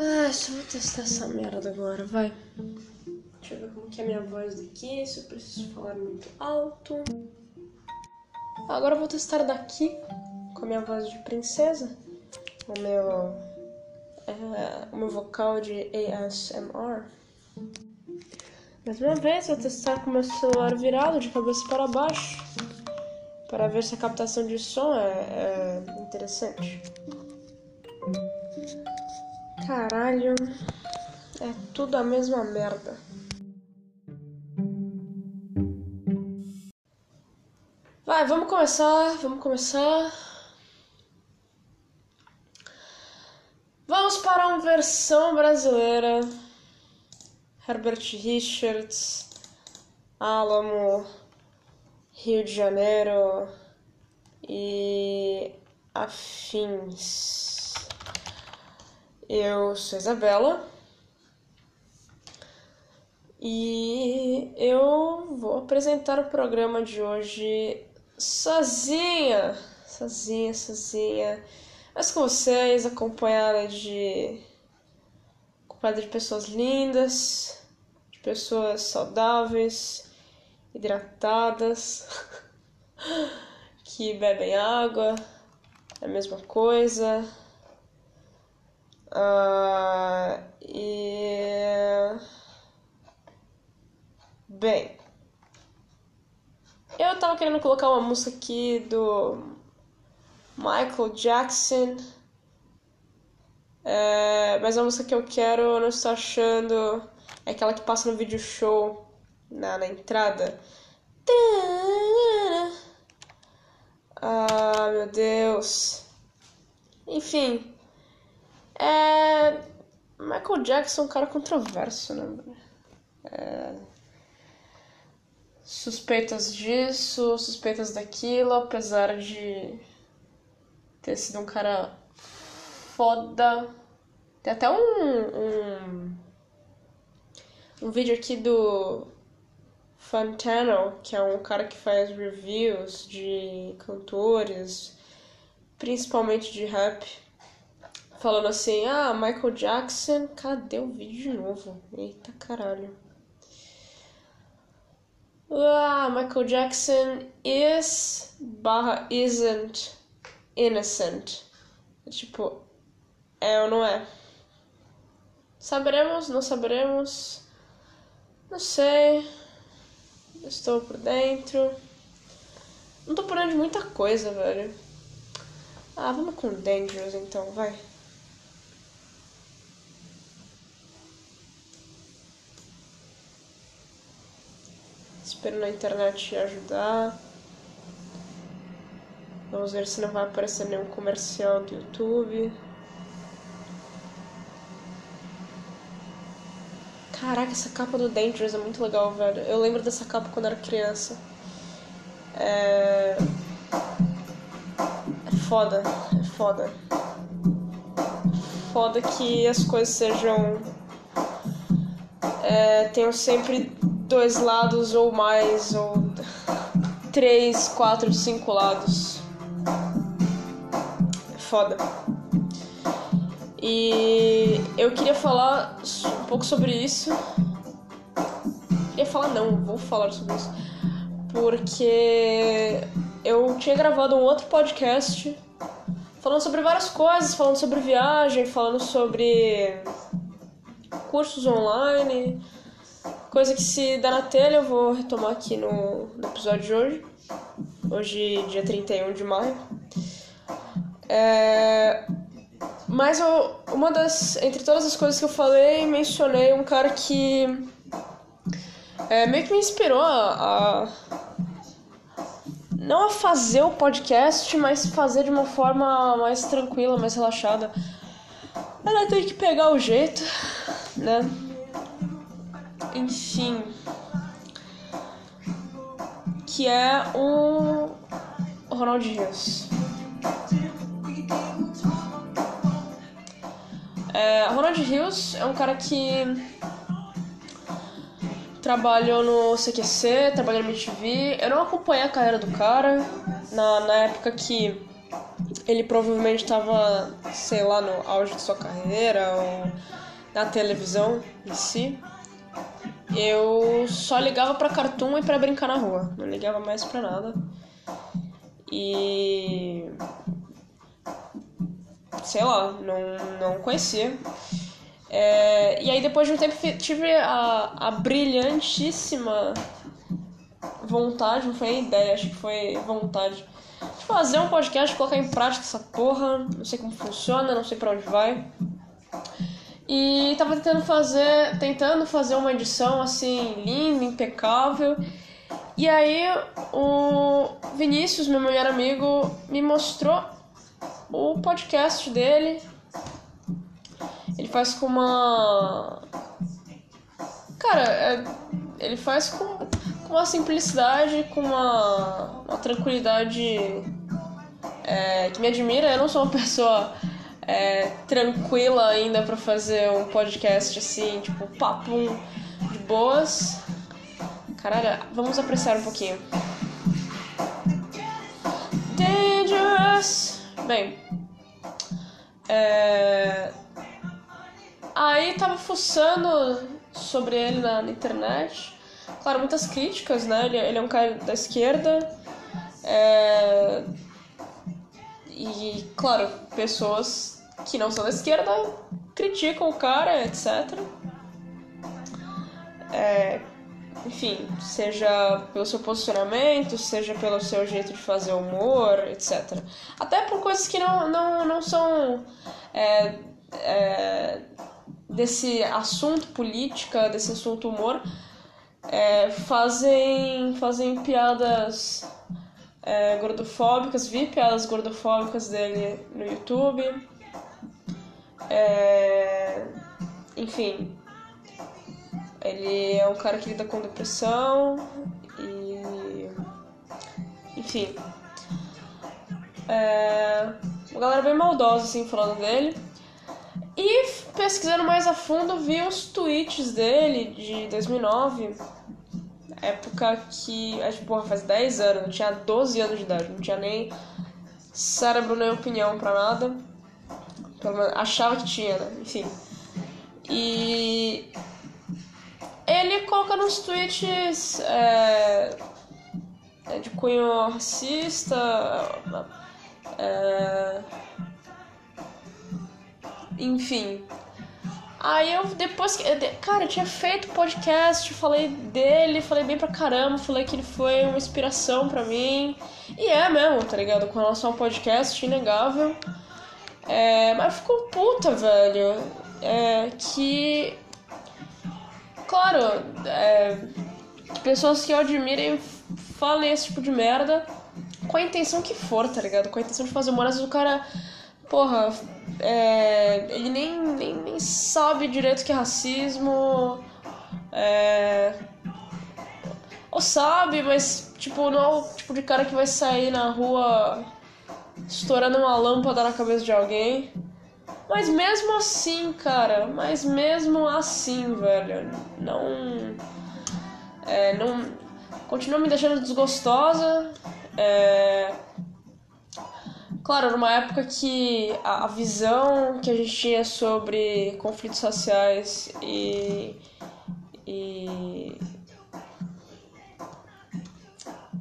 Ah, só vou testar essa merda agora, vai. Deixa eu ver como que é a minha voz daqui, se eu preciso falar muito alto. Agora eu vou testar daqui, com a minha voz de princesa. O meu... É, o meu vocal de ASMR. Mais uma vez, vou testar com o meu celular virado de cabeça para baixo. Para ver se a captação de som é, é interessante. Caralho, é tudo a mesma merda. Vai, vamos começar, vamos começar. Vamos para uma versão brasileira. Herbert Richards, Alamo, Rio de Janeiro e afins. Eu sou Isabela e eu vou apresentar o programa de hoje sozinha, sozinha, sozinha, mas com vocês, acompanhada de acompanhada de pessoas lindas, de pessoas saudáveis, hidratadas, que bebem água, é a mesma coisa. Uh, e. Bem. Eu tava querendo colocar uma música aqui do Michael Jackson. É, mas a música que eu quero, eu não estou achando. É aquela que passa no vídeo show na, na entrada. Ah, meu Deus. Enfim. É. Michael Jackson é um cara controverso, né? É... Suspeitas disso, suspeitas daquilo, apesar de ter sido um cara foda. Tem até um, um, um vídeo aqui do Fantano, que é um cara que faz reviews de cantores, principalmente de rap falando assim: ah, Michael Jackson, cadê o vídeo de novo? Eita caralho. Ah, Michael Jackson is barra isn't innocent. Tipo, é ou não é? Saberemos, não saberemos. Não sei. Estou por dentro. Não tô por dentro de muita coisa, velho. Ah, vamos com Dangerous então, vai. Espero na internet ajudar. Vamos ver se não vai aparecer nenhum comercial do YouTube. Caraca, essa capa do Dangerous é muito legal, velho. Eu lembro dessa capa quando era criança. É. É foda, é foda. Foda que as coisas sejam. É, tenham sempre dois lados ou mais, ou três, quatro, cinco lados. Foda. E eu queria falar um pouco sobre isso. Queria falar não, vou falar sobre isso. Porque eu tinha gravado um outro podcast falando sobre várias coisas, falando sobre viagem, falando sobre cursos online, Coisa que se dá na telha eu vou retomar aqui no, no episódio de hoje. Hoje, dia 31 de maio. É... Mas eu, uma das. Entre todas as coisas que eu falei, mencionei um cara que. É, meio que me inspirou a, a. Não a fazer o podcast, mas fazer de uma forma mais tranquila, mais relaxada. Ela tem que pegar o jeito, né? Enfim, que é o Ronald Rios. É, Ronald Rios é um cara que trabalhou no CQC, trabalhou no MTV. Eu não acompanhei a carreira do cara na, na época que ele provavelmente estava, sei lá, no auge de sua carreira ou na televisão em si. Eu só ligava para cartoon e para brincar na rua, não ligava mais para nada. E sei lá, não, não conhecia. É, e aí depois de um tempo tive a, a brilhantíssima vontade, não foi ideia, acho que foi vontade de fazer um podcast, colocar em prática essa porra, não sei como funciona, não sei para onde vai. E tava tentando fazer, tentando fazer uma edição assim linda, impecável. E aí o Vinícius, meu melhor amigo, me mostrou o podcast dele. Ele faz com uma. Cara, é... ele faz com, com uma simplicidade, com uma, uma tranquilidade é... que me admira. Eu não sou uma pessoa é, tranquila ainda para fazer um podcast assim, tipo, papo de boas. Caralho, vamos apreciar um pouquinho. Dangerous! Bem, é... aí tava fuçando sobre ele na, na, internet. Claro, muitas críticas, né? Ele, ele é um cara da esquerda. É... E, claro, pessoas que não são da esquerda criticam o cara, etc. É, enfim, seja pelo seu posicionamento, seja pelo seu jeito de fazer humor, etc. Até por coisas que não, não, não são é, é, desse assunto política, desse assunto humor, é, fazem, fazem piadas é, gordofóbicas, vi piadas gordofóbicas dele no YouTube. É, enfim, ele é um cara que lida com depressão e. Enfim. É, uma galera bem maldosa, assim, falando dele. E pesquisando mais a fundo, vi os tweets dele de 2009. Época que. Que, porra, faz 10 anos, eu tinha 12 anos de idade, não tinha nem cérebro nem opinião pra nada. Menos achava que tinha, né? Enfim. E ele coloca nos tweets é, é de cunho racista. É, enfim. Aí eu depois que. Cara, eu tinha feito podcast, falei dele, falei bem pra caramba, falei que ele foi uma inspiração pra mim. E é mesmo, tá ligado? Com relação ao podcast, inegável. É, mas ficou puta, velho. É, que claro, é, pessoas que admirem falem esse tipo de merda com a intenção que for, tá ligado? Com a intenção de fazer humor. Às vezes o cara, porra, é, ele nem, nem, nem sabe direito que é racismo. É, ou sabe, mas, tipo, não é o tipo de cara que vai sair na rua estourando uma lâmpada na cabeça de alguém. Mas mesmo assim, cara, mas mesmo assim, velho, não. É, não. Continua me deixando desgostosa. É, claro, numa época que a, visão que a gente tinha sobre conflitos raciais e. e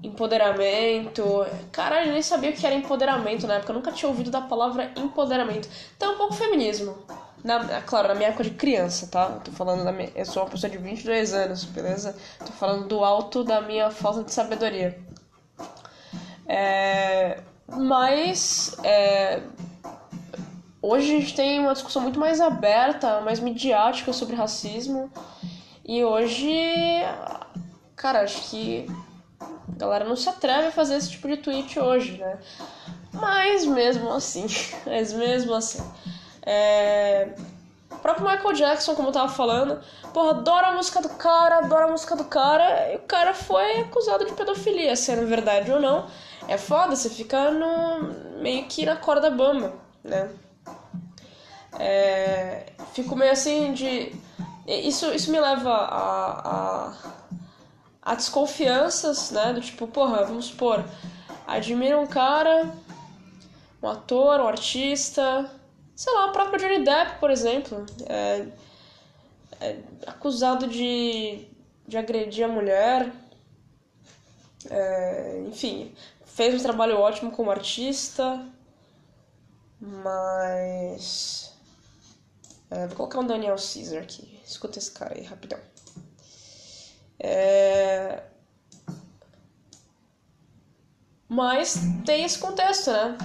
empoderamento. Caralho, eu nem sabia o que era empoderamento na época. Eu nunca tinha ouvido da palavra empoderamento. Então, um pouco feminismo. Na, claro, na minha época de criança, tá? Eu tô falando da minha. Eu sou uma pessoa de 22 anos, beleza? Tô falando do alto da minha falta de sabedoria. É, mas. É, hoje a gente tem uma discussão muito mais aberta, mais midiática sobre racismo. E hoje. Cara, acho que a galera não se atreve a fazer esse tipo de tweet hoje, né? Mas mesmo assim, mas mesmo assim. É... O próprio Michael Jackson, como eu tava falando, porra, adora a música do cara, adora a música do cara, e o cara foi acusado de pedofilia, sendo verdade ou não. É foda, você fica no, meio que na corda bamba, né? É... Fico meio assim de. Isso, isso me leva a, a a desconfianças, né? Do tipo, porra, vamos supor, admira um cara, um ator, um artista, sei lá, o próprio Johnny Depp, por exemplo, é, é acusado de, de agredir a mulher, é, enfim, fez um trabalho ótimo como artista, mas. É, vou colocar um Daniel Caesar aqui. Escuta esse cara aí, rapidão. É... Mas tem esse contexto, né?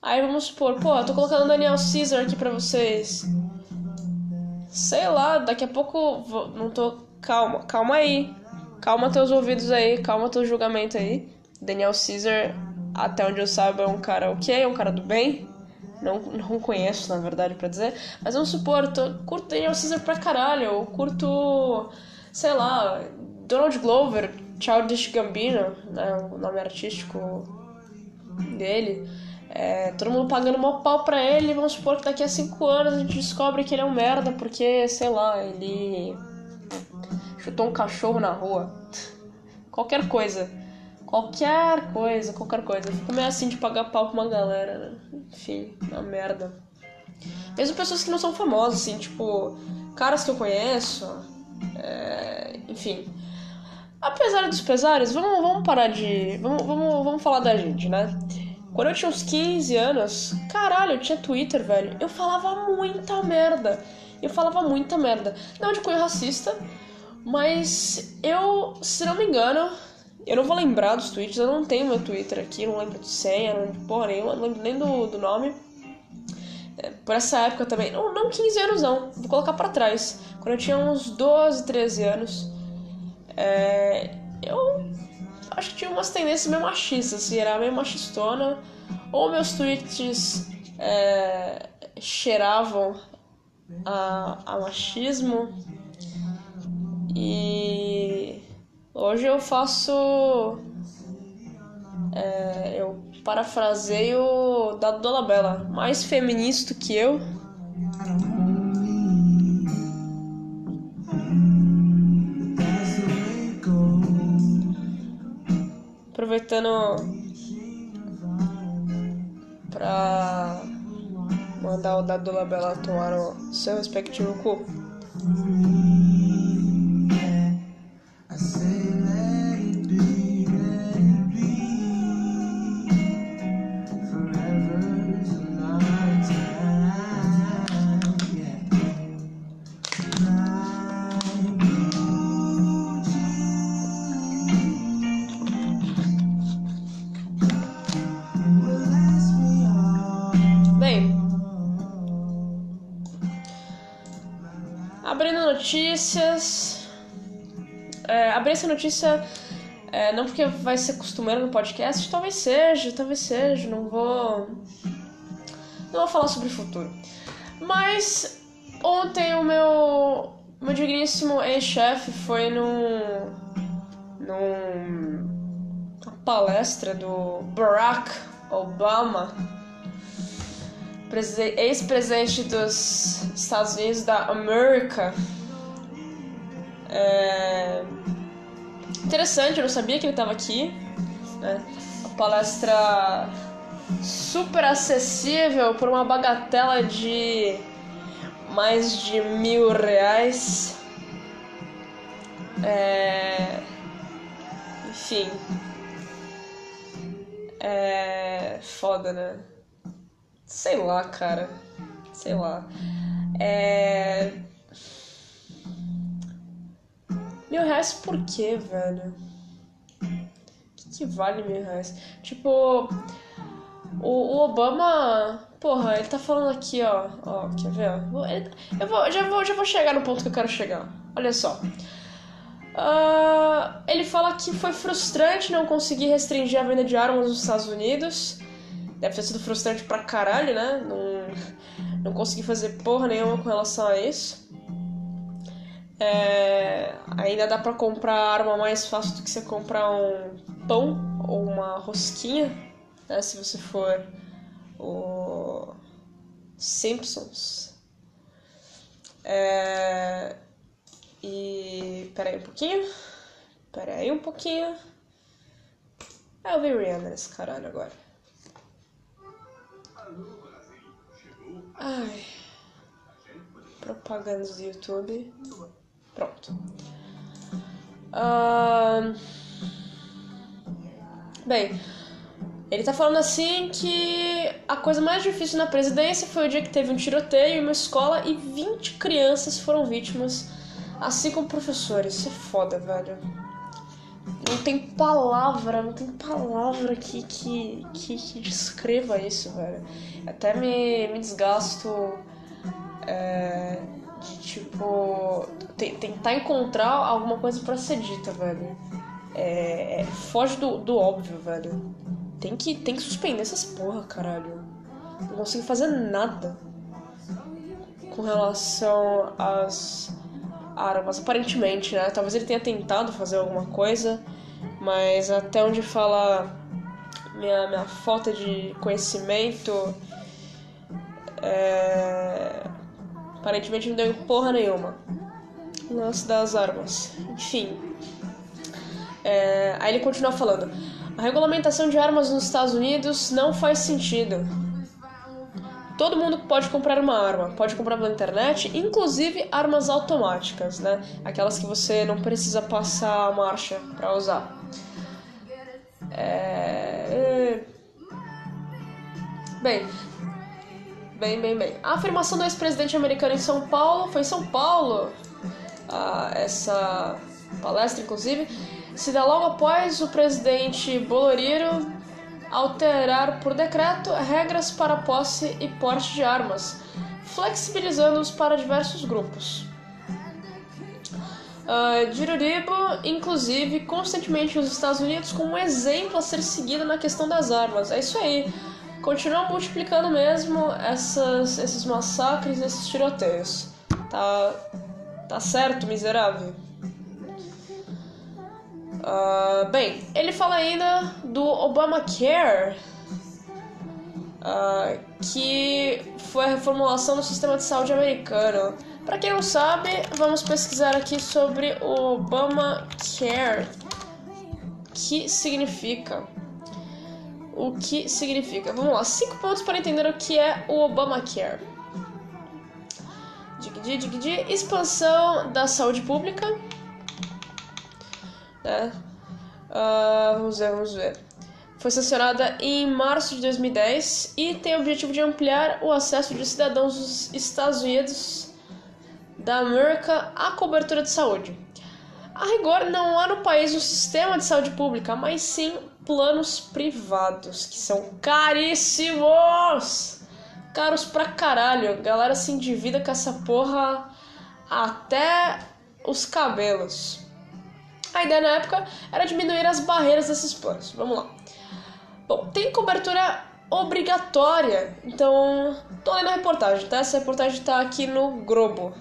Aí vamos supor, pô, eu tô colocando Daniel Caesar aqui pra vocês. Sei lá, daqui a pouco. Vou... Não tô. Calma, calma aí. Calma teus ouvidos aí, calma teu julgamento aí. Daniel Caesar, até onde eu saiba, é um cara ok, é um cara do bem. Não, não conheço, na verdade, para dizer. Mas vamos supor, tô, curto Daniel Caesar pra caralho. Eu curto, sei lá, Donald Glover, Childish Gambino, né, o nome artístico dele. É, todo mundo pagando mó pau pra ele. Vamos supor que daqui a cinco anos a gente descobre que ele é um merda porque, sei lá, ele chutou um cachorro na rua. Qualquer coisa. Qualquer coisa, qualquer coisa. Eu fico meio assim de pagar pau pra uma galera, né? Enfim, uma merda. Mesmo pessoas que não são famosas, assim, tipo, caras que eu conheço. É... Enfim. Apesar dos pesares, vamos, vamos parar de. Vamos, vamos, vamos falar da gente, né? Quando eu tinha uns 15 anos, caralho, eu tinha Twitter, velho. Eu falava muita merda. Eu falava muita merda. Não de cunho racista, mas eu, se não me engano, eu não vou lembrar dos tweets, eu não tenho meu Twitter aqui, não lembro de senha, não lembro de porra nenhuma, não lembro nem do, do nome. É, por essa época também, não, não 15 anos não, vou colocar para trás. Quando eu tinha uns 12, 13 anos, é, eu acho que tinha umas tendências meio machistas, assim, era meio machistona. Ou meus tweets é, cheiravam a, a machismo. E Hoje eu faço. É, eu parafraseio Dado Dolabella, mais feminista que eu. Aproveitando pra mandar o Dado Dolabella tomar o seu respectivo cu. Essa notícia é, não porque vai ser costumeiro no podcast, talvez seja, talvez seja, não vou. Não vou falar sobre o futuro. Mas ontem o meu, meu digníssimo ex-chefe foi num. num. palestra do Barack Obama, ex-presidente dos Estados Unidos da América é... Interessante, eu não sabia que ele estava aqui. Né? Uma palestra super acessível por uma bagatela de mais de mil reais. É... Enfim. É. Foda, né? Sei lá, cara. Sei lá. É. Mil reais por quê, velho? O que, que vale mil reais? Tipo, o, o, Obama. Porra, ele tá falando aqui, ó. Ó, quer ver? Eu vou, já, vou, já vou chegar no ponto que eu quero chegar. Olha só. Uh, ele fala que foi frustrante não conseguir restringir a venda de armas nos Estados Unidos. Deve ter sido frustrante pra caralho, né? Não, não consegui fazer porra nenhuma com relação a isso. É, ainda dá para comprar arma mais fácil do que você comprar um pão ou uma rosquinha, né? Se você for o Simpsons. É, e peraí um pouquinho, peraí um pouquinho. Ah, o vi Rihanna nesse caralho agora. Ai. Propagandas do YouTube. Pronto. Uh... Bem, ele tá falando assim que a coisa mais difícil na presidência foi o dia que teve um tiroteio em uma escola e 20 crianças foram vítimas, assim como professores. Isso é foda, velho. Não tem palavra, não tem palavra que, que, que, que descreva isso, velho. Até me, me desgasto é, de, tipo, tentar encontrar alguma coisa para ser dita, velho. É, é, foge do, do óbvio, velho. Tem que, tem que suspender essas porra, caralho. Não consigo fazer nada com relação às armas, aparentemente, né? Talvez ele tenha tentado fazer alguma coisa, mas até onde fala minha, minha falta de conhecimento, é... aparentemente não deu porra nenhuma. Lance das armas. Enfim. É... Aí ele continua falando. A regulamentação de armas nos Estados Unidos não faz sentido. Todo mundo pode comprar uma arma, pode comprar pela internet, inclusive armas automáticas, né? Aquelas que você não precisa passar a marcha para usar. É... Bem, bem, bem, bem. A afirmação do ex-presidente americano em São Paulo foi em São Paulo. Ah, essa palestra, inclusive se dá logo após o presidente Boloriro alterar por decreto regras para posse e porte de armas, flexibilizando-os para diversos grupos. Uh, inclusive, constantemente os Estados Unidos como um exemplo a ser seguido na questão das armas. É isso aí. Continuam multiplicando mesmo essas, esses massacres, esses tiroteios. Tá, tá certo, miserável. Uh, bem, ele fala ainda do Obamacare, uh, que foi a reformulação do sistema de saúde americano. Para quem não sabe, vamos pesquisar aqui sobre o Obamacare. Que significa? O que significa? Vamos lá, cinco pontos para entender o que é o Obamacare. Digidi, expansão da saúde pública né? Uh, vamos ver, vamos ver. Foi sancionada em março de 2010 e tem o objetivo de ampliar o acesso de cidadãos dos Estados Unidos da América à cobertura de saúde. A rigor, não há no país um sistema de saúde pública, mas sim planos privados, que são caríssimos! Caros pra caralho. A galera se endivida com essa porra até os cabelos. A ideia na época era diminuir as barreiras desses planos. Vamos lá. Bom, tem cobertura obrigatória. Então, tô lendo a reportagem, tá? Essa reportagem está aqui no Globo.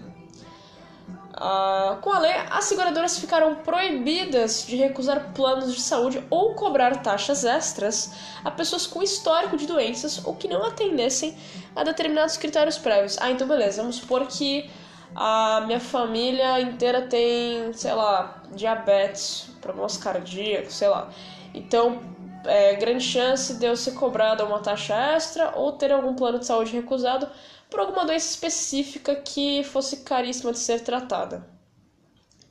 Ah, com a lei, as seguradoras ficaram proibidas de recusar planos de saúde ou cobrar taxas extras a pessoas com histórico de doenças ou que não atendessem a determinados critérios prévios. Ah, então beleza, vamos supor que a minha família inteira tem, sei lá, diabetes, problemas cardíacos, sei lá. Então, é grande chance de eu ser cobrado uma taxa extra ou ter algum plano de saúde recusado por alguma doença específica que fosse caríssima de ser tratada.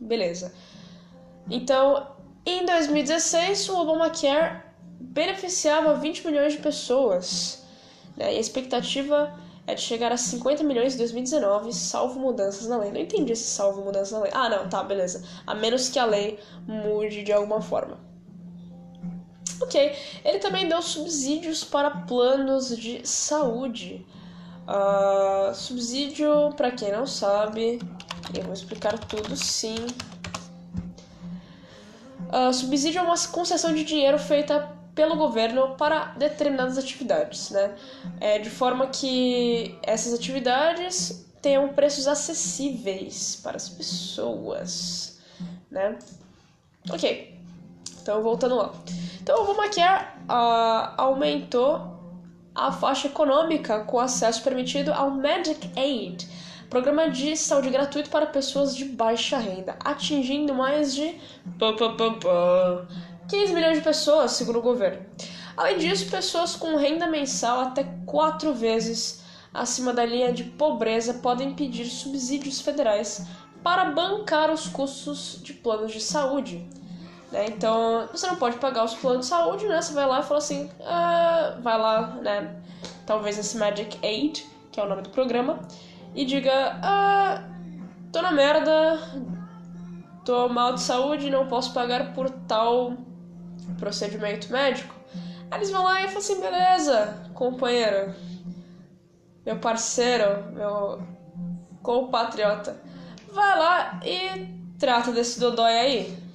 Beleza. Então, em 2016, o Obamacare beneficiava 20 milhões de pessoas. Né? E a expectativa é de chegar a 50 milhões em 2019, salvo mudanças na lei. Não entendi esse salvo mudanças na lei. Ah, não, tá, beleza. A menos que a lei mude de alguma forma. Ok, ele também deu subsídios para planos de saúde. Uh, subsídio, para quem não sabe, eu vou explicar tudo sim. Uh, subsídio é uma concessão de dinheiro feita pelo governo para determinadas atividades, né? É, de forma que essas atividades tenham preços acessíveis para as pessoas, né? Ok, então voltando lá. Então o Obamacare uh, aumentou a faixa econômica com acesso permitido ao Medic Aid, programa de saúde gratuito para pessoas de baixa renda, atingindo mais de 15 milhões de pessoas, segundo o governo. Além disso, pessoas com renda mensal até quatro vezes acima da linha de pobreza podem pedir subsídios federais para bancar os custos de planos de saúde. Né? Então, você não pode pagar os planos de saúde, né? Você vai lá e fala assim, ah, vai lá, né? Talvez esse Magic Aid, que é o nome do programa, e diga, ah, tô na merda, tô mal de saúde, não posso pagar por tal procedimento médico. Aí eles vão lá e falam assim, beleza, companheiro, meu parceiro, meu compatriota, vai lá e trata desse dodói aí.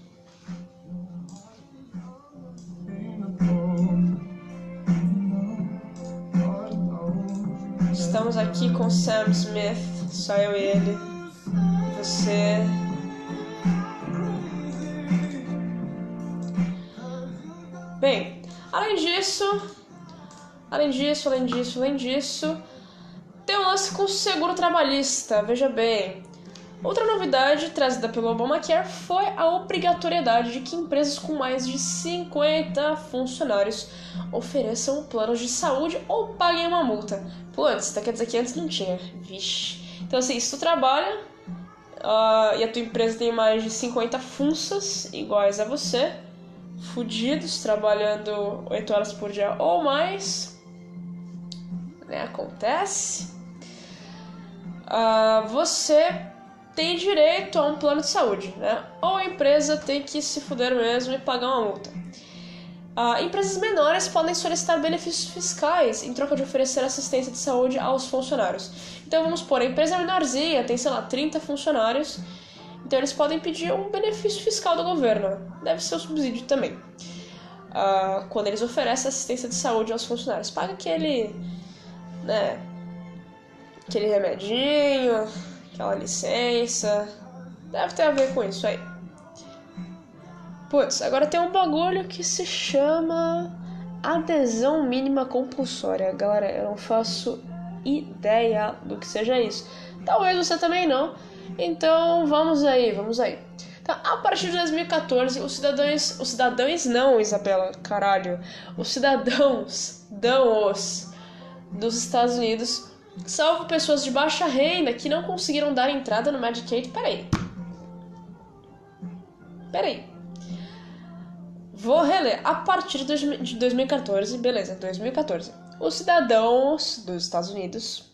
Estamos aqui com Sam Smith, só eu e ele. Você. Bem, além disso, além disso, além disso, além disso, tem um lance com o seguro trabalhista. Veja bem, Outra novidade trazida pelo Obamacare foi a obrigatoriedade de que empresas com mais de 50 funcionários ofereçam planos de saúde ou paguem uma multa. Pô, antes, tá quer dizer que antes não tinha. Vixe. Então, assim, se tu trabalha uh, e a tua empresa tem mais de 50 funças iguais a você, fudidos, trabalhando 8 horas por dia ou mais, né, acontece, uh, você tem direito a um plano de saúde, né? Ou a empresa tem que se fuder mesmo e pagar uma multa. Uh, empresas menores podem solicitar benefícios fiscais em troca de oferecer assistência de saúde aos funcionários. Então vamos supor, a empresa menorzinha, tem, sei lá, 30 funcionários, então eles podem pedir um benefício fiscal do governo. Deve ser o subsídio também. Uh, quando eles oferecem assistência de saúde aos funcionários. Paga aquele. né? Aquele remedinho, aquela licença. Deve ter a ver com isso aí. Putz, agora tem um bagulho que se chama adesão mínima compulsória. Galera, eu não faço ideia do que seja isso. Talvez você também não. Então vamos aí, vamos aí. Então, a partir de 2014, os cidadãos. Os cidadãos não, Isabela, caralho. Os cidadãos dão os dos Estados Unidos salvo pessoas de baixa renda que não conseguiram dar entrada no Medicaid. Peraí. Peraí. Vou reler. A partir de 2014, beleza, 2014. Os cidadãos dos Estados Unidos,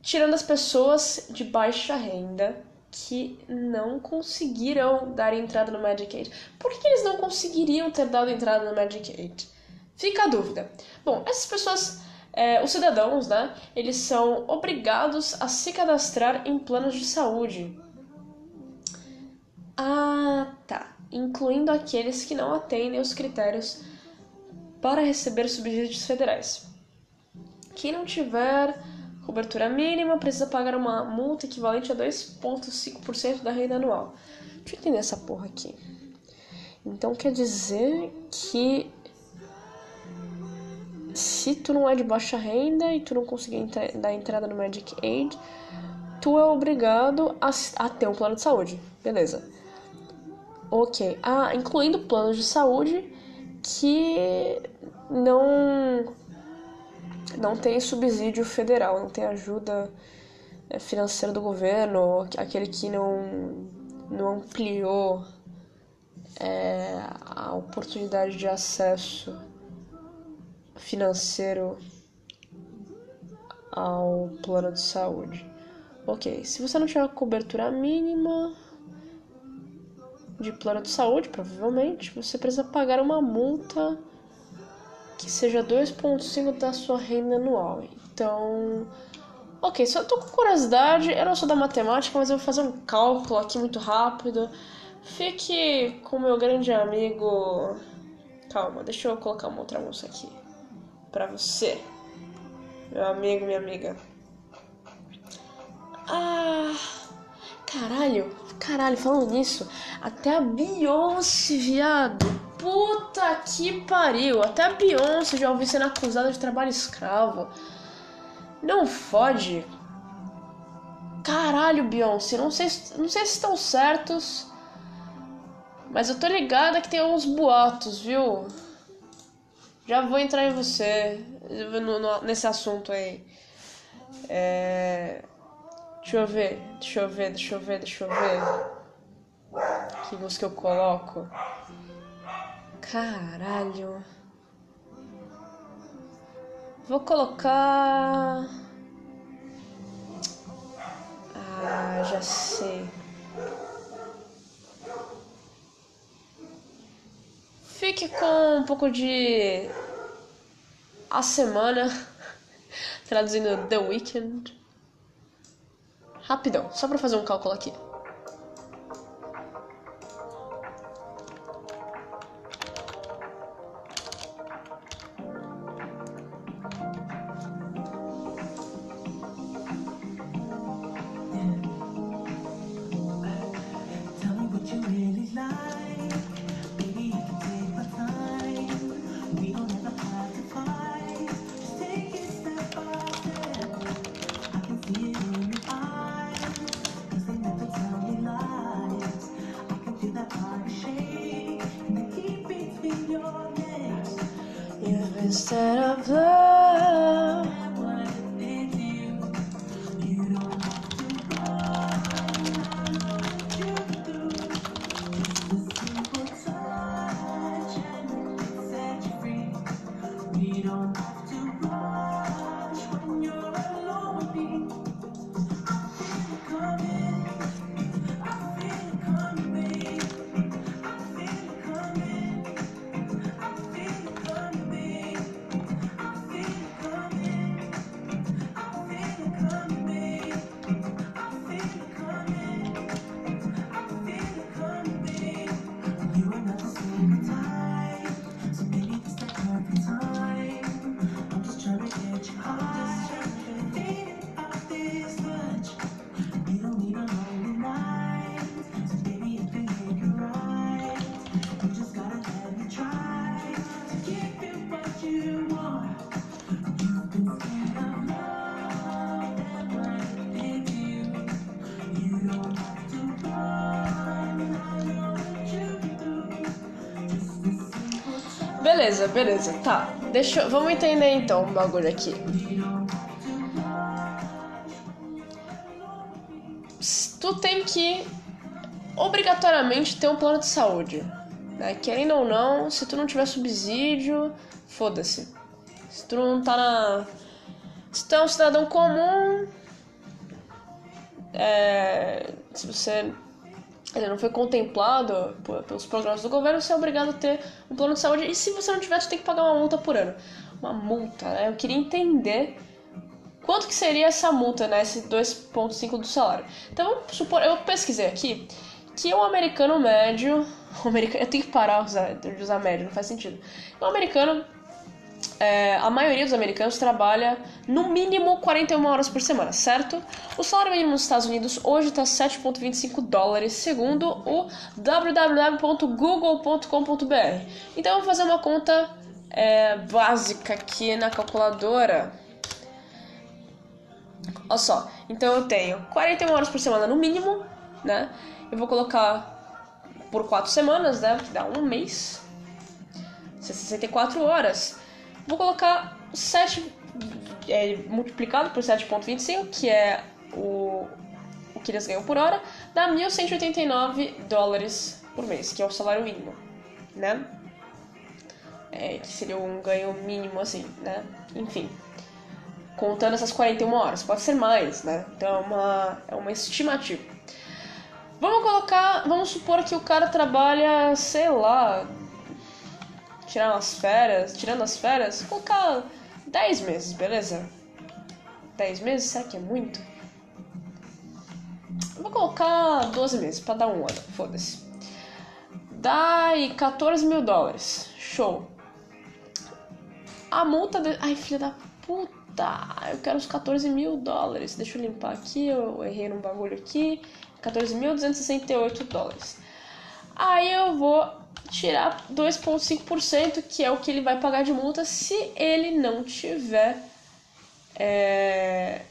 tirando as pessoas de baixa renda que não conseguiram dar entrada no Medicaid. Por que, eles não conseguiriam ter dado entrada no Medicaid? Fica a dúvida. Bom, essas pessoas é, os cidadãos, né, eles são obrigados a se cadastrar em planos de saúde. Ah, tá. Incluindo aqueles que não atendem os critérios para receber subsídios federais. Quem não tiver cobertura mínima precisa pagar uma multa equivalente a 2,5% da renda anual. Deixa eu entender essa porra aqui. Então quer dizer que se tu não é de baixa renda e tu não conseguir dar entrada no Magic Aid, tu é obrigado a, a ter um plano de saúde. Beleza. Ok. Ah, incluindo planos de saúde que não não tem subsídio federal, não tem ajuda é, financeira do governo, aquele que não, não ampliou é, a oportunidade de acesso financeiro ao plano de saúde. Ok, se você não tiver cobertura mínima de plano de saúde, provavelmente você precisa pagar uma multa que seja 2,5 da sua renda anual. Então, ok, só tô com curiosidade, eu não sou da matemática, mas eu vou fazer um cálculo aqui muito rápido. Fique com meu grande amigo. Calma, deixa eu colocar uma outra moça aqui para você, meu amigo, minha amiga. Ah, caralho, caralho, falando nisso, até a Beyoncé, viado. Puta que pariu, até a Beyoncé já ouvi sendo acusada de trabalho escravo. Não fode. Caralho, Beyoncé, não sei, não sei se estão certos, mas eu tô ligada que tem uns boatos, viu? Já vou entrar em você. no, no, nesse assunto aí. É... Deixa eu ver, deixa eu ver, deixa eu ver, deixa eu ver. Que música eu coloco? Caralho. Vou colocar. Ah, já sei. Fique com um pouco de. A semana. Traduzindo The Weekend. Rapidão, só pra fazer um cálculo aqui. Beleza, beleza, tá. Deixa, vamos entender então um bagulho aqui. Tu tem que obrigatoriamente ter um plano de saúde. Né? Querendo ou não, se tu não tiver subsídio, foda-se. Se tu não tá na. Se tu é um cidadão comum. É... Se você ele não foi contemplado pelos programas do governo, você é obrigado a ter um plano de saúde. E se você não tiver, você tem que pagar uma multa por ano. Uma multa, né? Eu queria entender quanto que seria essa multa, né? Esse 2,5 do salário. Então, vamos supor, eu pesquisei aqui que um americano médio. Um americano, eu tenho que parar de usar, médio, não faz sentido. Um americano é, a maioria dos americanos trabalha no mínimo 41 horas por semana, certo? O salário mínimo nos Estados Unidos hoje está 7,25 dólares, segundo o www.google.com.br. Então eu vou fazer uma conta é, básica aqui na calculadora. Olha só, então eu tenho 41 horas por semana no mínimo, né? Eu vou colocar por 4 semanas, né? Que dá um mês. 64 horas. Vou colocar 7 é, multiplicado por 7,25, que é o, o que eles ganham por hora, dá 1.189 dólares por mês, que é o salário mínimo, né? É, que seria um ganho mínimo, assim, né? Enfim, contando essas 41 horas, pode ser mais, né? Então é uma, é uma estimativa. Vamos colocar, vamos supor que o cara trabalha, sei lá, tirar umas férias, tirando as férias, colocar 10 meses, beleza? 10 meses, será que é muito? Vou colocar 12 meses pra dar um ano, foda-se. Dá aí 14 mil dólares. Show. A multa. De... Ai, filha da puta. Eu quero os 14 mil dólares. Deixa eu limpar aqui. Eu errei num bagulho aqui. 14.268 dólares. Aí eu vou tirar 2,5%, que é o que ele vai pagar de multa se ele não tiver é,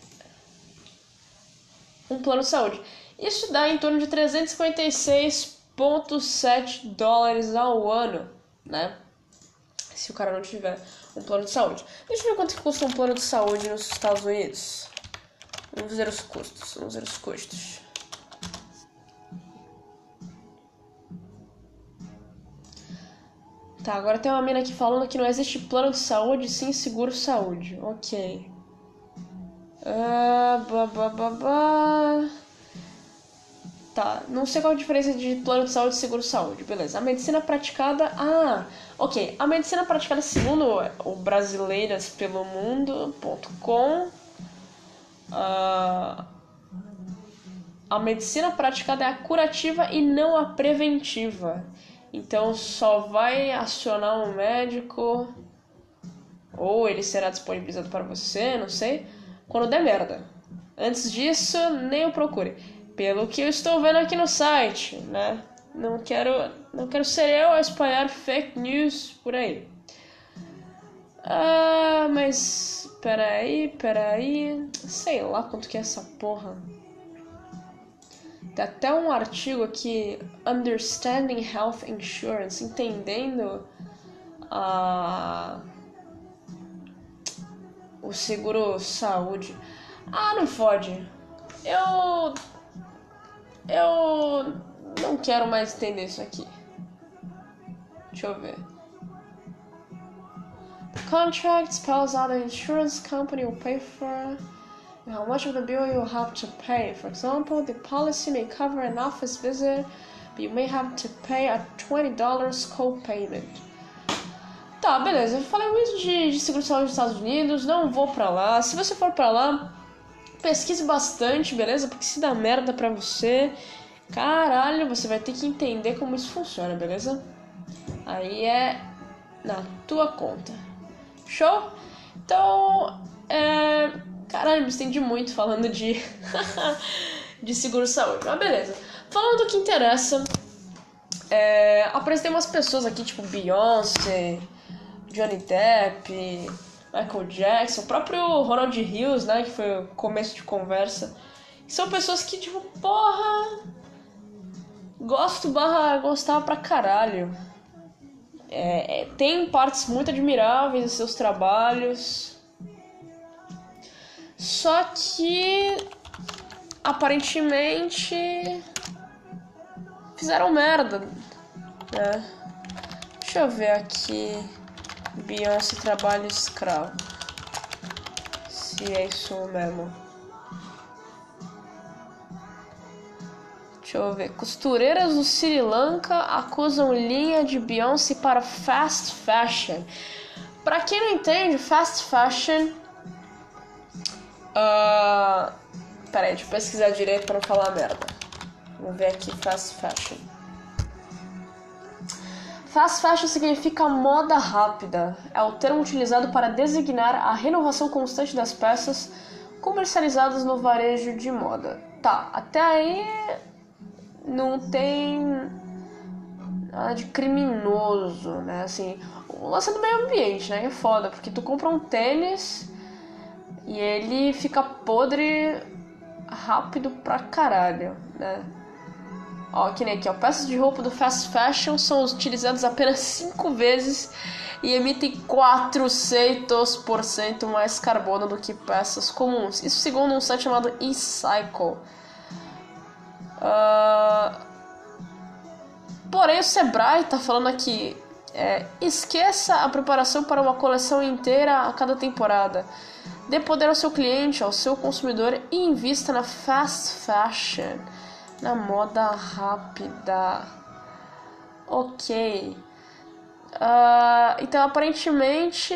um plano de saúde. Isso dá em torno de 356,7 dólares ao ano, né? Se o cara não tiver um plano de saúde. Deixa eu ver quanto custa um plano de saúde nos Estados Unidos. Vamos ver os custos. Vamos ver os custos. Tá, agora tem uma mina aqui falando que não existe plano de saúde, sim seguro saúde. Ok. Ah, blá, blá, blá, blá. Tá, não sei qual a diferença de plano de saúde e seguro saúde. Beleza. A medicina praticada. Ah, ok. A medicina praticada segundo o Brasileiras pelo Mundo.com. Uh, a medicina praticada é a curativa e não a preventiva. Então só vai acionar um médico ou ele será disponibilizado para você, não sei, quando der merda. Antes disso, nem o procure. Pelo que eu estou vendo aqui no site, né? Não quero, não quero ser eu a espalhar fake news por aí. Ah, mas peraí, peraí. Sei lá quanto que é essa porra. Tem até um artigo aqui, Understanding Health Insurance, entendendo a o seguro saúde. Ah, não fode. Eu eu não quero mais entender isso aqui. Deixa eu ver. The contract spells out the insurance company will pay for how much of the bill you have to pay. For example, the policy may cover an office visit, but you may have to pay a $20 co-payment. Tá, beleza. Eu falei muito de, de seguro saúde dos Estados Unidos, não vou pra lá. Se você for pra lá, pesquise bastante, beleza? Porque se dá merda pra você, caralho, você vai ter que entender como isso funciona, beleza? Aí é na tua conta. Show? Então, é Caralho, me estendi muito falando de, de seguro-saúde. Mas beleza. Falando do que interessa, é, apresentei umas pessoas aqui, tipo Beyoncé, Johnny Depp, Michael Jackson, o próprio Ronald Hills, né, que foi o começo de conversa. são pessoas que, tipo, porra, gosto barra gostava pra caralho. É, é, tem partes muito admiráveis em seus trabalhos. Só que aparentemente fizeram merda, né? Deixa eu ver aqui. Beyoncé trabalho escravo. Se é isso mesmo. Deixa eu ver. Costureiras do Sri Lanka acusam linha de Beyoncé para fast fashion. Para quem não entende, fast fashion Uh, peraí, deixa eu pesquisar direito para não falar merda. Vamos ver aqui fast fashion. Fast fashion significa moda rápida. É o termo utilizado para designar a renovação constante das peças comercializadas no varejo de moda. Tá, até aí não tem nada de criminoso, né? Assim, o lance é do meio ambiente, né? É foda, porque tu compra um tênis e ele fica podre rápido pra caralho, né? Ó, que nem aqui, ó. Peças de roupa do fast fashion são utilizadas apenas 5 vezes e emitem 400% mais carbono do que peças comuns. Isso segundo um site chamado eCycle. Uh... Porém, o Sebrae tá falando aqui: é, esqueça a preparação para uma coleção inteira a cada temporada. Dê poder ao seu cliente, ao seu consumidor e invista na fast fashion, na moda rápida. Ok. Uh, então, aparentemente,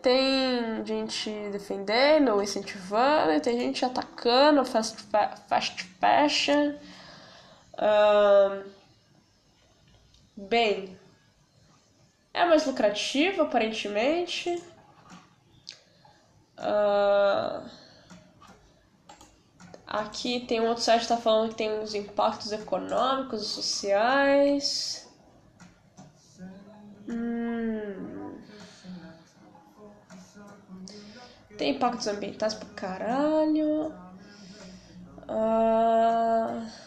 tem gente defendendo, incentivando, tem gente atacando fast, fa fast fashion. Uh, bem, é mais lucrativo, aparentemente. Uh, aqui tem um outro site que está falando que tem os impactos econômicos e sociais. Hum. Tem impactos ambientais pra caralho. Uh,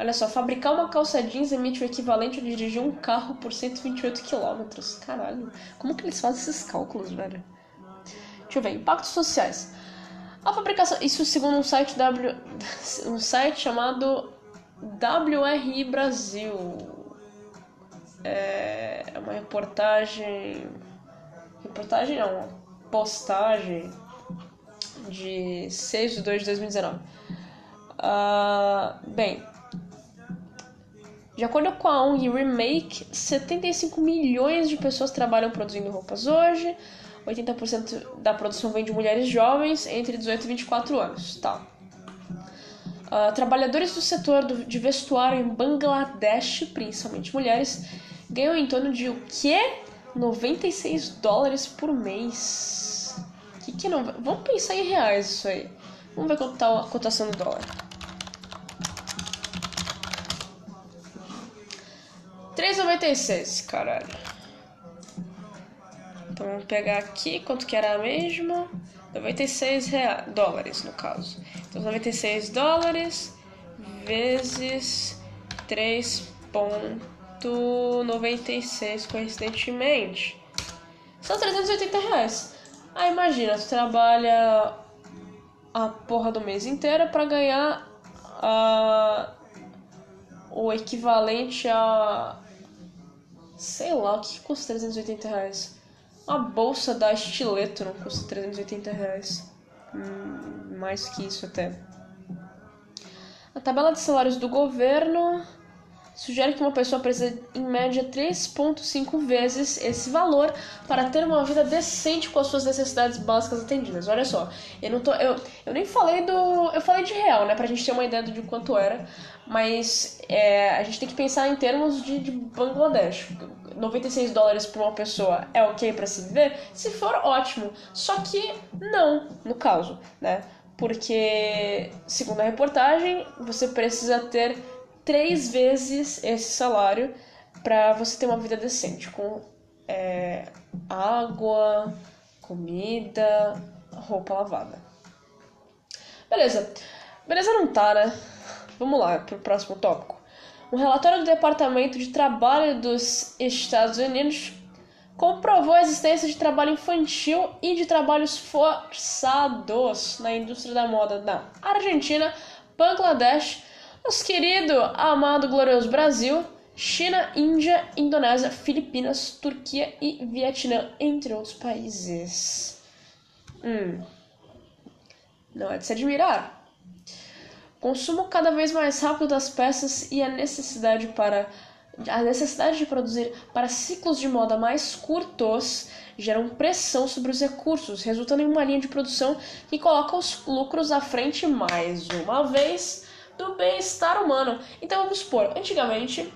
Olha só, fabricar uma calça jeans emite o equivalente a dirigir um carro por 128 km. Caralho, como que eles fazem esses cálculos, velho? Deixa eu ver, impactos sociais. A fabricação, isso segundo um site W, um site chamado WRI Brasil. É uma reportagem, reportagem não, uma postagem de 6 de 2 de 2019. Uh, bem, de acordo com a ONG Remake, 75 milhões de pessoas trabalham produzindo roupas hoje. 80% da produção vem de mulheres jovens entre 18 e 24 anos. Tá. Uh, trabalhadores do setor do, de vestuário em Bangladesh, principalmente mulheres, ganham em torno de o quê? 96 dólares por mês. Que que não... Vamos pensar em reais isso aí. Vamos ver quanto tá a cotação do dólar. 3,96, caralho. Então vamos pegar aqui quanto que era mesmo. 96 reais, dólares no caso. Então 96 dólares vezes 3,96 coincidentemente. São 380 reais. Ah, imagina, tu trabalha a porra do mês inteiro para ganhar uh, o equivalente a Sei lá, o que custa 380 reais? Uma bolsa da Estileto não custa 380 reais. Hum, mais que isso até. A tabela de salários do governo sugere que uma pessoa precisa, em média, 3,5 vezes esse valor para ter uma vida decente com as suas necessidades básicas atendidas. Olha só, eu não tô. Eu, eu nem falei do. Eu falei de real, né? Pra gente ter uma ideia de quanto era mas é, a gente tem que pensar em termos de, de Bangladesh. 96 dólares por uma pessoa é ok para se viver? Se for, ótimo. Só que não, no caso, né? Porque, segundo a reportagem, você precisa ter três vezes esse salário para você ter uma vida decente, com é, água, comida, roupa lavada. Beleza. Beleza não tá, né? Vamos lá para o próximo tópico. Um relatório do Departamento de Trabalho dos Estados Unidos comprovou a existência de trabalho infantil e de trabalhos forçados na indústria da moda na Argentina, Bangladesh, nosso querido, amado, glorioso Brasil, China, Índia, Indonésia, Filipinas, Turquia e Vietnã, entre outros países. Hum. Não é de se admirar consumo cada vez mais rápido das peças e a necessidade para a necessidade de produzir para ciclos de moda mais curtos geram pressão sobre os recursos, resultando em uma linha de produção que coloca os lucros à frente mais uma vez do bem-estar humano. Então vamos supor, antigamente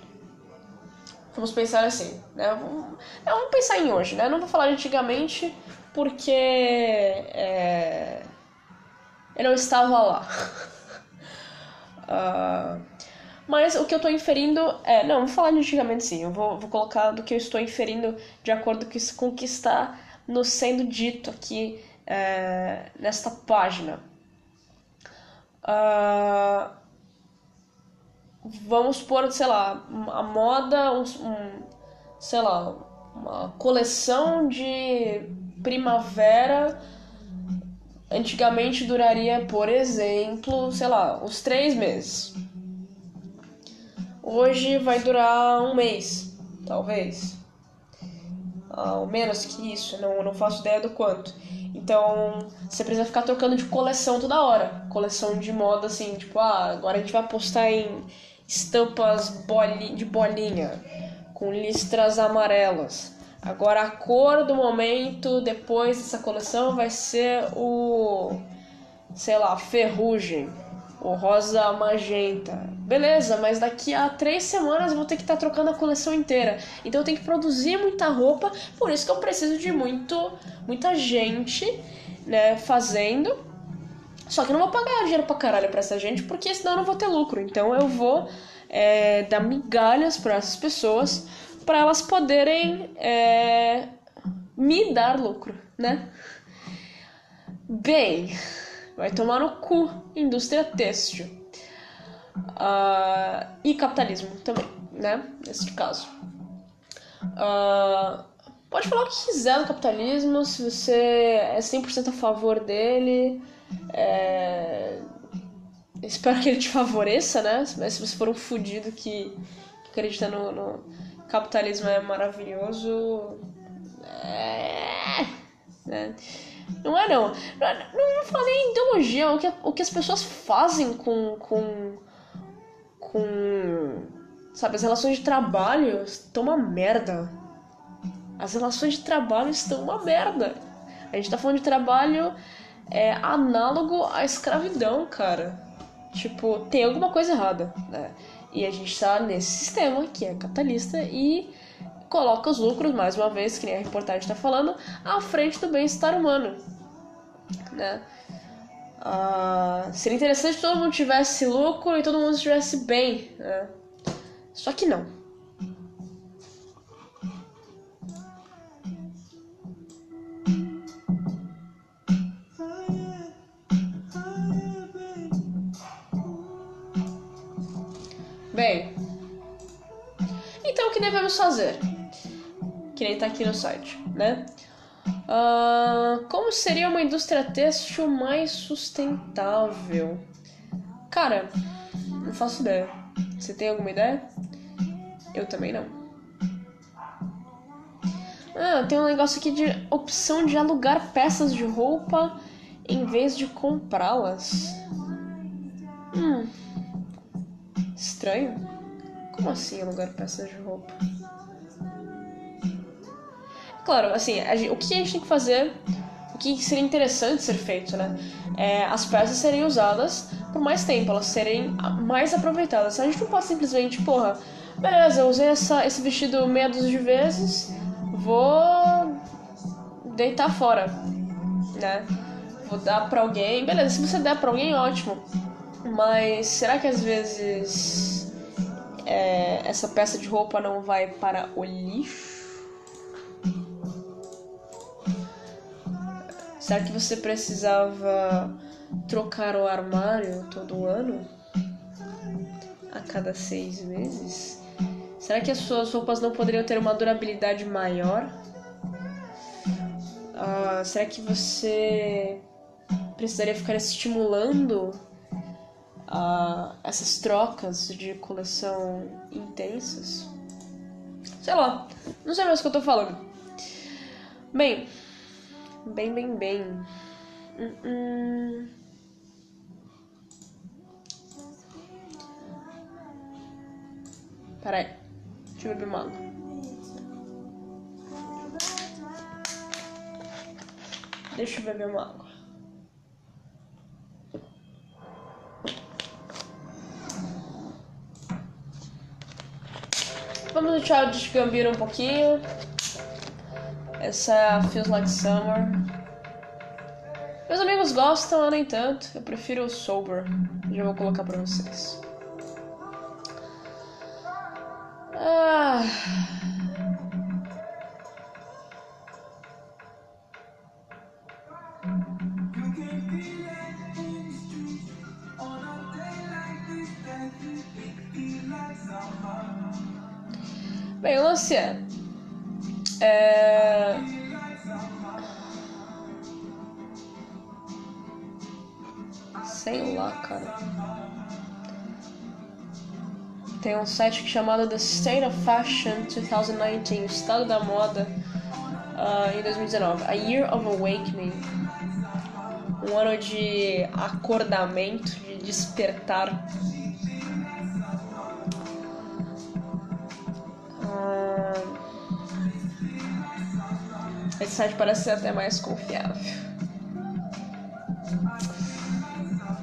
vamos pensar assim, né? Vamos, vamos pensar em hoje, né? Não vou falar antigamente porque é, eu não estava lá. Uh, mas o que eu estou inferindo é. Não, vou falar de antigamente sim. Eu vou, vou colocar do que eu estou inferindo de acordo com o que está nos sendo dito aqui é, nesta página. Uh, vamos pôr, sei lá, a moda, um, um, sei lá, uma coleção de primavera antigamente duraria, por exemplo, sei lá, uns três meses. Hoje vai durar um mês, talvez. Ah, menos que isso, não, não faço ideia do quanto. Então, você precisa ficar trocando de coleção toda hora. Coleção de moda, assim, tipo, ah, agora a gente vai postar em estampas boli de bolinha, com listras amarelas. Agora a cor do momento depois dessa coleção vai ser o sei lá, ferrugem, o rosa magenta. Beleza, mas daqui a três semanas eu vou ter que estar tá trocando a coleção inteira. Então eu tenho que produzir muita roupa, por isso que eu preciso de muito, muita gente, né, fazendo. Só que eu não vou pagar dinheiro pra caralho pra essa gente, porque senão eu não vou ter lucro. Então eu vou é, dar migalhas para essas pessoas para elas poderem é, me dar lucro, né? Bem, vai tomar no cu indústria têxtil. Uh, e capitalismo também, né? Nesse caso. Uh, pode falar o que quiser do capitalismo, se você é 100% a favor dele. É... Espero que ele te favoreça, né? Mas se você for um fudido que, que acredita no, no capitalismo é maravilhoso. É... Não é não. Não, é, não, não falei em ideologia, o que, o que as pessoas fazem com, com. com. Sabe, as relações de trabalho estão uma merda. As relações de trabalho estão uma merda. A gente tá falando de trabalho é, análogo à escravidão, cara. Tipo, tem alguma coisa errada, né? E a gente tá nesse sistema que é capitalista e coloca os lucros, mais uma vez, que nem a reportagem está falando, à frente do bem-estar humano. Né? Uh, seria interessante se todo mundo tivesse lucro e todo mundo estivesse bem. Né? Só que não. Bem, então o que devemos fazer? que nem tá aqui no site, né? Uh, como seria uma indústria têxtil mais sustentável? Cara, não faço ideia. Você tem alguma ideia? Eu também não. Ah, tem um negócio aqui de opção de alugar peças de roupa em vez de comprá-las. Hum. Estranho. Como assim alugar peças de roupa? Claro, assim, gente, o que a gente tem que fazer, o que seria interessante ser feito, né? É as peças serem usadas por mais tempo, elas serem mais aproveitadas. A gente não pode simplesmente, porra, beleza, eu usei essa, esse vestido meia dúzia de vezes, vou deitar fora, né? Vou dar pra alguém, beleza, se você der pra alguém, ótimo. Mas será que às vezes é, essa peça de roupa não vai para o lixo? Será que você precisava trocar o armário todo ano? A cada seis meses? Será que as suas roupas não poderiam ter uma durabilidade maior? Uh, será que você precisaria ficar estimulando uh, essas trocas de coleção intensas? Sei lá, não sei mais o que eu tô falando. Bem, Bem, bem, bem. Hum, hum. Peraí. Deixa eu beber uma água. Deixa eu beber uma água. O desgambir um pouquinho. Essa é a Feels Like Summer. Meus amigos gostam, nem tanto. Eu prefiro o Sober. Já vou colocar pra vocês. Site chamado The State of Fashion 2019, o estado da moda uh, em 2019, A Year of Awakening, um ano de acordamento, de despertar. Esse site parece ser até mais confiável.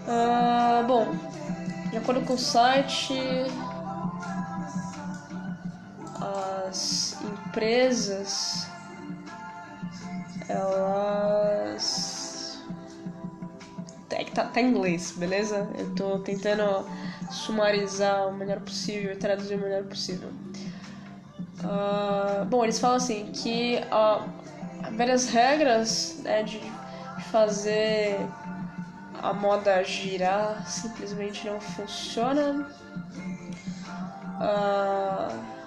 Ah, bom, de acordo com o site, empresas elas é que tá, tá em inglês, beleza? Eu tô tentando sumarizar o melhor possível e traduzir o melhor possível. Uh, bom, eles falam assim que uh, várias regras né, de fazer a moda girar simplesmente não funciona. Uh,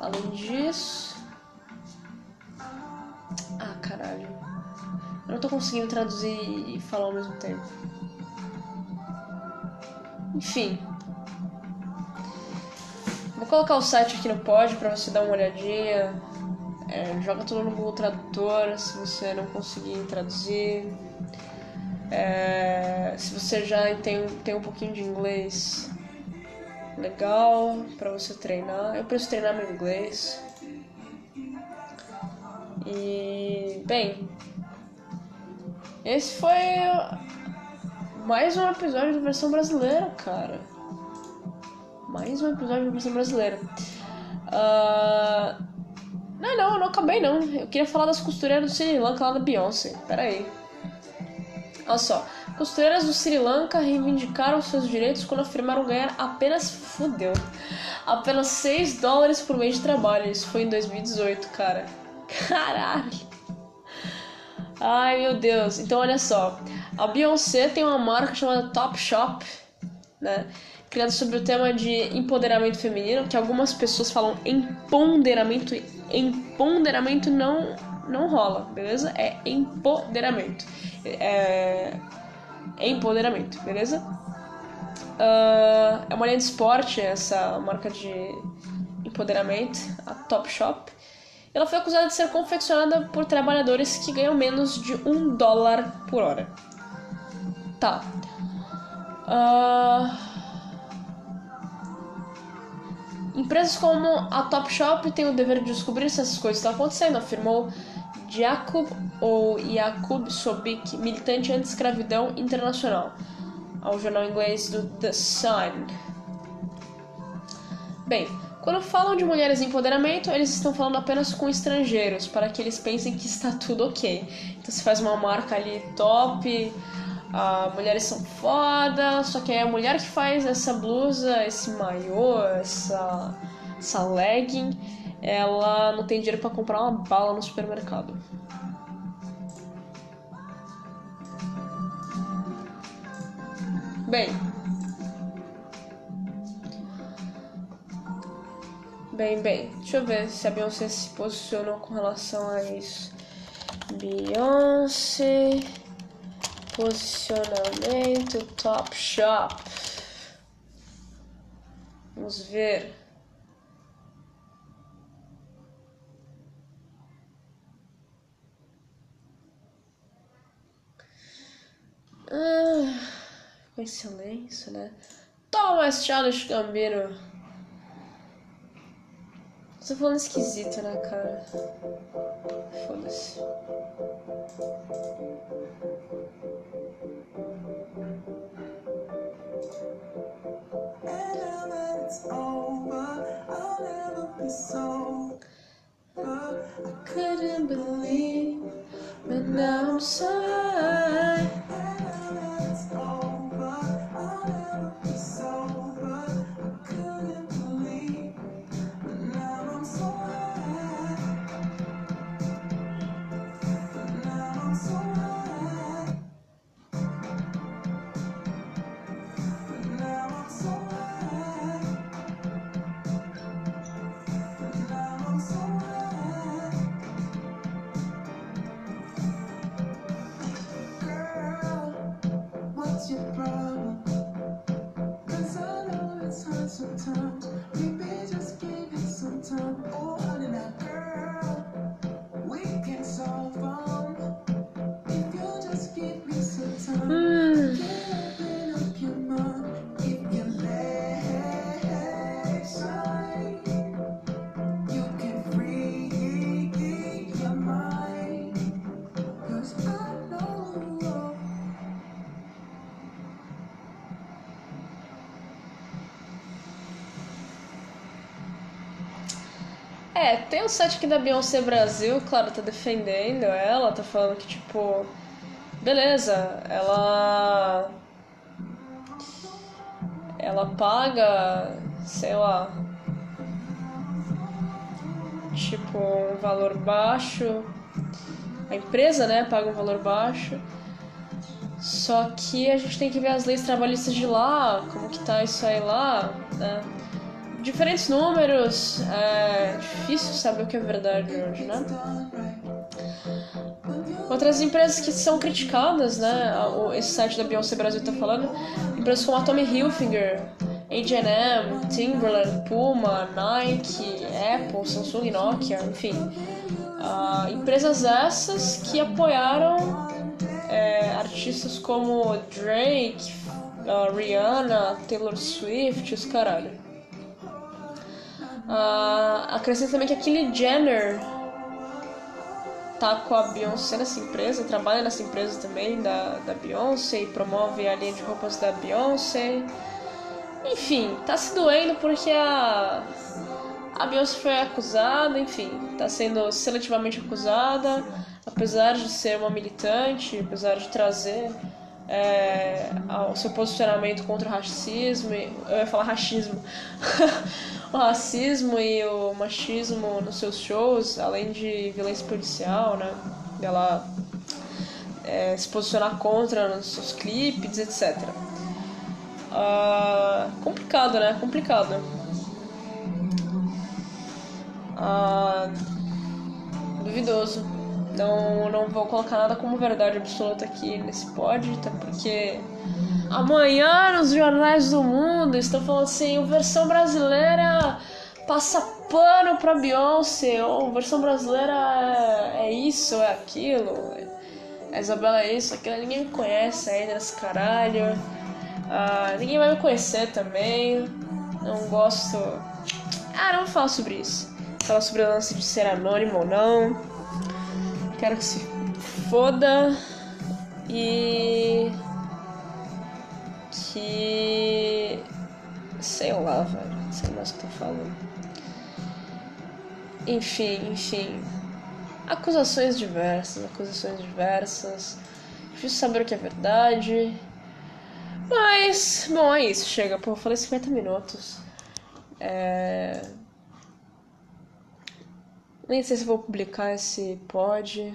além disso. Ah, caralho. Eu não tô conseguindo traduzir e falar ao mesmo tempo. Enfim. Vou colocar o site aqui no pod pra você dar uma olhadinha. É, joga tudo no Google Tradutor se você não conseguir traduzir. É, se você já tem, tem um pouquinho de inglês legal para você treinar. Eu preciso treinar meu inglês. E bem, esse foi mais um episódio da versão brasileira, cara. Mais um episódio da versão brasileira. Uh... Não, não, eu não acabei não. Eu queria falar das costureiras do Sri Lanka lá da Beyoncé. Pera aí. Olha só. Costureiras do Sri Lanka reivindicaram seus direitos quando afirmaram ganhar apenas fudeu. Apenas 6 dólares por mês de trabalho. Isso foi em 2018, cara. Caralho. Ai meu Deus. Então olha só. A Beyoncé tem uma marca chamada Top Shop, né? Criada sobre o tema de empoderamento feminino, que algumas pessoas falam empoderamento. Empoderamento não, não rola, beleza? É empoderamento. É, empoderamento, beleza? Uh, é uma linha de esporte, essa marca de empoderamento, a Top Shop. Ela foi acusada de ser confeccionada por trabalhadores que ganham menos de um dólar por hora. Tá. Uh... Empresas como a Topshop têm o dever de descobrir se essas coisas estão acontecendo, afirmou Jakub ou Jakub Sobik, militante anti-escravidão internacional, ao jornal inglês do The Sun. Bem, quando falam de mulheres em empoderamento, eles estão falando apenas com estrangeiros, para que eles pensem que está tudo ok. Então se faz uma marca ali top, ah, mulheres são foda, só que é a mulher que faz essa blusa, esse maiô, essa, essa legging, ela não tem dinheiro para comprar uma bala no supermercado. Bem, Bem, bem, deixa eu ver se a Beyoncé se posicionou com relação a isso. Beyoncé, posicionamento, Top Shop. Vamos ver. Ah, em silêncio, né? Toma, Charles Gambino. Tô falando esquisito, né, cara? Foda-se. I couldn't believe, but now I'm sorry. Tem um site aqui da Beyoncé Brasil, claro, tá defendendo ela, tá falando que, tipo, beleza, ela. Ela paga, sei lá, tipo, um valor baixo a empresa, né, paga um valor baixo. Só que a gente tem que ver as leis trabalhistas de lá, como que tá isso aí lá, né? Diferentes números, é difícil saber o que é verdade hoje, né? Outras empresas que são criticadas, né? Esse site da Beyoncé Brasil tá falando, empresas como a Tommy Hilfiger, H&M, Timberland, Puma, Nike, Apple, Samsung, Nokia, enfim. Uh, empresas essas que apoiaram é, artistas como Drake, uh, Rihanna, Taylor Swift, os caralho. Uh, acrescento também que a Kylie Jenner tá com a Beyoncé nessa empresa, trabalha nessa empresa também da, da Beyoncé e promove a linha de roupas da Beyoncé. Enfim, tá se doendo porque a, a Beyoncé foi acusada, enfim, tá sendo seletivamente acusada, apesar de ser uma militante, apesar de trazer é, o seu posicionamento contra o racismo, eu ia falar racismo, o racismo e o machismo nos seus shows, além de violência policial, né? Ela é, se posicionar contra nos seus clipes, etc. Uh, complicado, né? Complicado. Uh, duvidoso. Não, não vou colocar nada como verdade absoluta aqui nesse pod, até porque amanhã nos jornais do mundo estão falando assim: versão brasileira passa pano pra Beyoncé, ou versão brasileira é, é isso, é aquilo, a Isabela é isso, aquilo, ninguém me conhece ainda nesse caralho. Uh, ninguém vai me conhecer também. Não gosto. Ah, não vou falar sobre isso. Falar sobre o lance de ser anônimo ou não. Quero que se foda. E. Que. Sei lá, velho. Sei mais o que tô falando. Enfim, enfim. Acusações diversas, acusações diversas. Difícil saber o que é verdade. Mas, bom, é isso, chega. Pô, falei 50 minutos. É... Nem sei se vou publicar esse pod.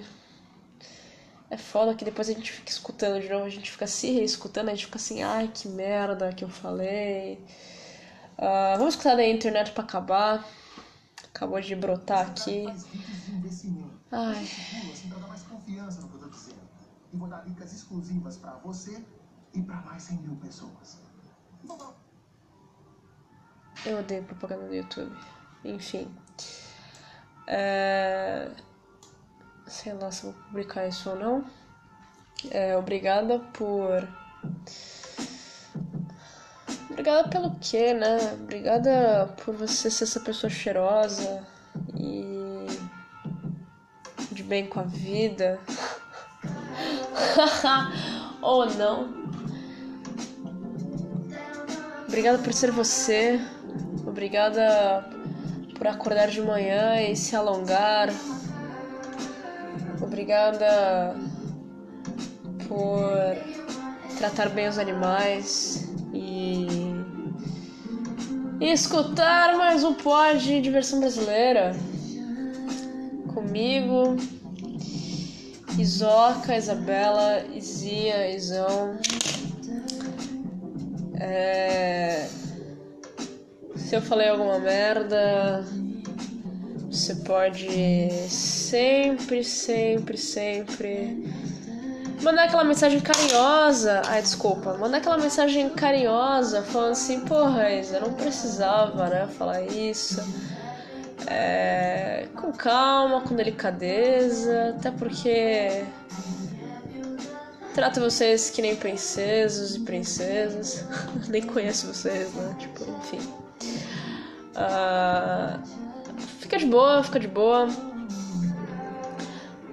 É foda que depois a gente fica escutando de novo, a gente fica se reescutando, a gente fica assim, ai que merda que eu falei. Uh, vamos escutar da internet pra acabar. Acabou de brotar aqui. Ai. E vou dar dicas exclusivas você e para mais 100 mil pessoas. Eu odeio propaganda no YouTube. Enfim. É... Sei lá se vou publicar isso ou não. É, obrigada por. Obrigada pelo quê, né? Obrigada por você ser essa pessoa cheirosa e. de bem com a vida. ou não. Obrigada por ser você. Obrigada por acordar de manhã e se alongar. Obrigada por tratar bem os animais e, e escutar mais um pod de diversão brasileira comigo, Isoca, Isabela, Izia, Izão. É... Se eu falei alguma merda, você pode sempre, sempre, sempre mandar aquela mensagem carinhosa. Ai, desculpa. Mandar aquela mensagem carinhosa falando assim: porra, Isa, não precisava, né? Falar isso. É... Com calma, com delicadeza, até porque Trato vocês que nem princesas e princesas. nem conheço vocês, né? Tipo, enfim. Uh, fica de boa, fica de boa.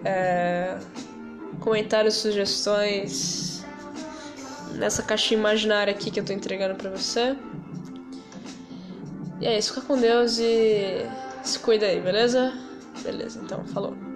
É, comentários, sugestões nessa caixinha imaginária aqui que eu tô entregando pra você. E é isso, fica com Deus e se cuida aí, beleza? Beleza, então, falou.